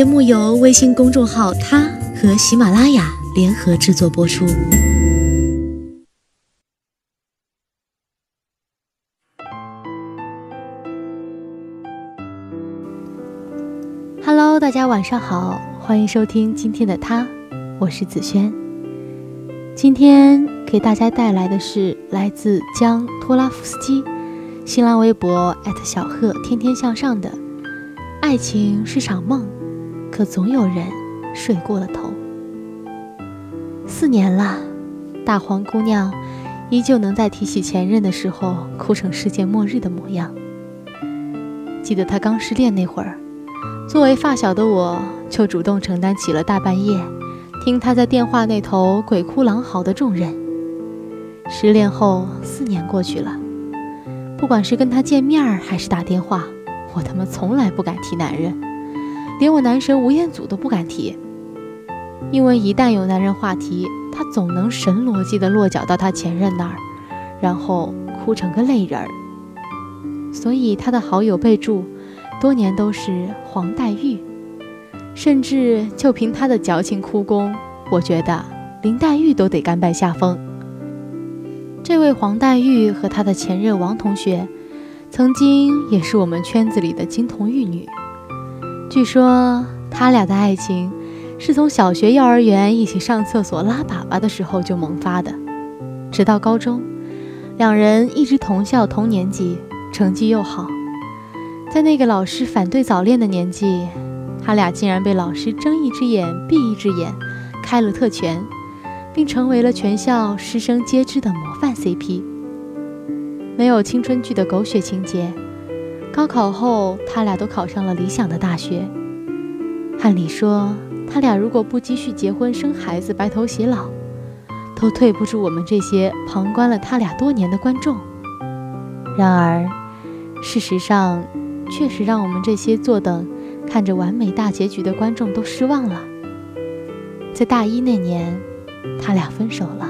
节目由微信公众号“他”和喜马拉雅联合制作播出。Hello，大家晚上好，欢迎收听今天的他，我是子轩。今天给大家带来的是来自江托拉夫斯基，新浪微博小贺天天向上的《爱情是场梦》。可总有人睡过了头。四年了，大黄姑娘依旧能在提起前任的时候哭成世界末日的模样。记得她刚失恋那会儿，作为发小的我，就主动承担起了大半夜听他在电话那头鬼哭狼嚎的重任。失恋后四年过去了，不管是跟他见面还是打电话，我他妈从来不敢提男人。连我男神吴彦祖都不敢提，因为一旦有男人话题，他总能神逻辑地落脚到他前任那儿，然后哭成个泪人儿。所以他的好友备注多年都是黄黛玉，甚至就凭他的矫情哭功，我觉得林黛玉都得甘拜下风。这位黄黛玉和她的前任王同学，曾经也是我们圈子里的金童玉女。据说他俩的爱情是从小学、幼儿园一起上厕所拉粑粑的时候就萌发的，直到高中，两人一直同校同年级，成绩又好。在那个老师反对早恋的年纪，他俩竟然被老师睁一只眼闭一只眼，开了特权，并成为了全校师生皆知的模范 CP。没有青春剧的狗血情节。高考后，他俩都考上了理想的大学。按理说，他俩如果不继续结婚生孩子、白头偕老，都对不住我们这些旁观了他俩多年的观众。然而，事实上，确实让我们这些坐等看着完美大结局的观众都失望了。在大一那年，他俩分手了。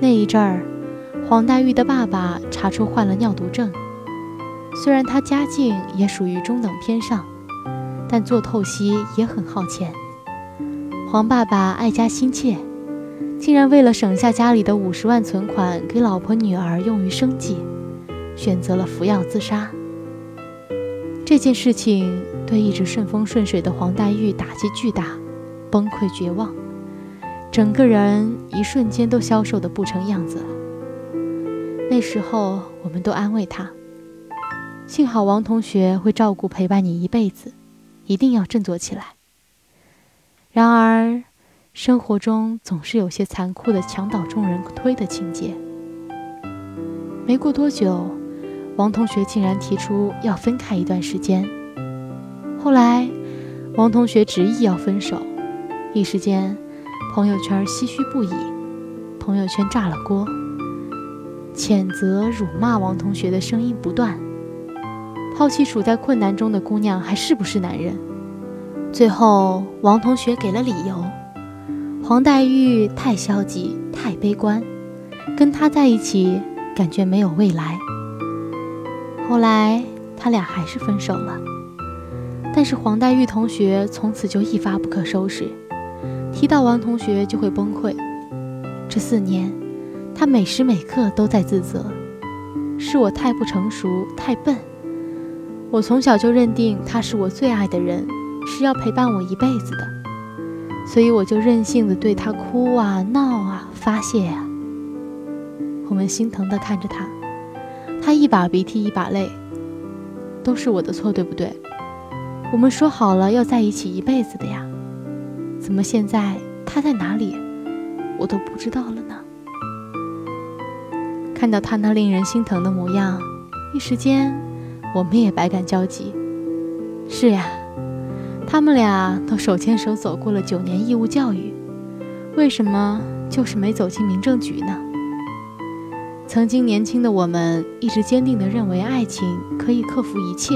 那一阵儿，黄黛玉的爸爸查出患了尿毒症。虽然他家境也属于中等偏上，但做透析也很耗钱。黄爸爸爱家心切，竟然为了省下家里的五十万存款给老婆女儿用于生计，选择了服药自杀。这件事情对一直顺风顺水的黄黛玉打击巨大，崩溃绝望，整个人一瞬间都消瘦的不成样子了。那时候，我们都安慰她。幸好王同学会照顾陪伴你一辈子，一定要振作起来。然而，生活中总是有些残酷的墙倒众人推的情节。没过多久，王同学竟然提出要分开一段时间。后来，王同学执意要分手，一时间，朋友圈唏嘘不已，朋友圈炸了锅，谴责、辱骂王同学的声音不断。抛弃处在困难中的姑娘还是不是男人？最后，王同学给了理由：黄黛玉太消极、太悲观，跟他在一起感觉没有未来。后来，他俩还是分手了。但是黄黛玉同学从此就一发不可收拾，提到王同学就会崩溃。这四年，她每时每刻都在自责：是我太不成熟、太笨。我从小就认定他是我最爱的人，是要陪伴我一辈子的，所以我就任性的对他哭啊、闹啊、发泄呀。我们心疼的看着他，他一把鼻涕一把泪，都是我的错，对不对？我们说好了要在一起一辈子的呀，怎么现在他在哪里，我都不知道了呢？看到他那令人心疼的模样，一时间。我们也百感交集。是呀，他们俩都手牵手走过了九年义务教育，为什么就是没走进民政局呢？曾经年轻的我们一直坚定地认为爱情可以克服一切，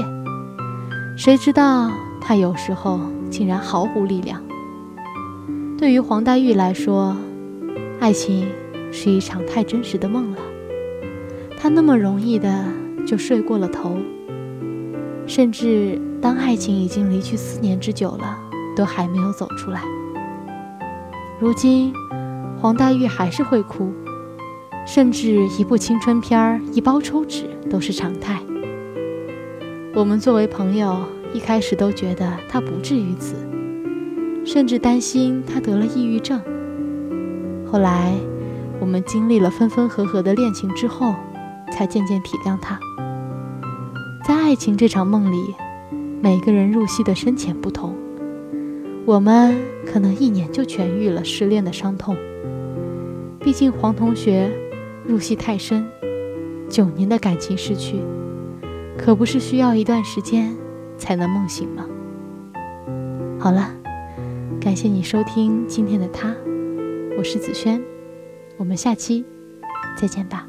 谁知道他有时候竟然毫无力量。对于黄黛玉来说，爱情是一场太真实的梦了，她那么容易的就睡过了头。甚至当爱情已经离去四年之久了，都还没有走出来。如今，黄黛玉还是会哭，甚至一部青春片儿、一包抽纸都是常态。我们作为朋友，一开始都觉得她不至于此，甚至担心她得了抑郁症。后来，我们经历了分分合合的恋情之后，才渐渐体谅她。在爱情这场梦里，每个人入戏的深浅不同。我们可能一年就痊愈了失恋的伤痛。毕竟黄同学入戏太深，九年的感情失去，可不是需要一段时间才能梦醒吗？好了，感谢你收听今天的他，我是子轩，我们下期再见吧。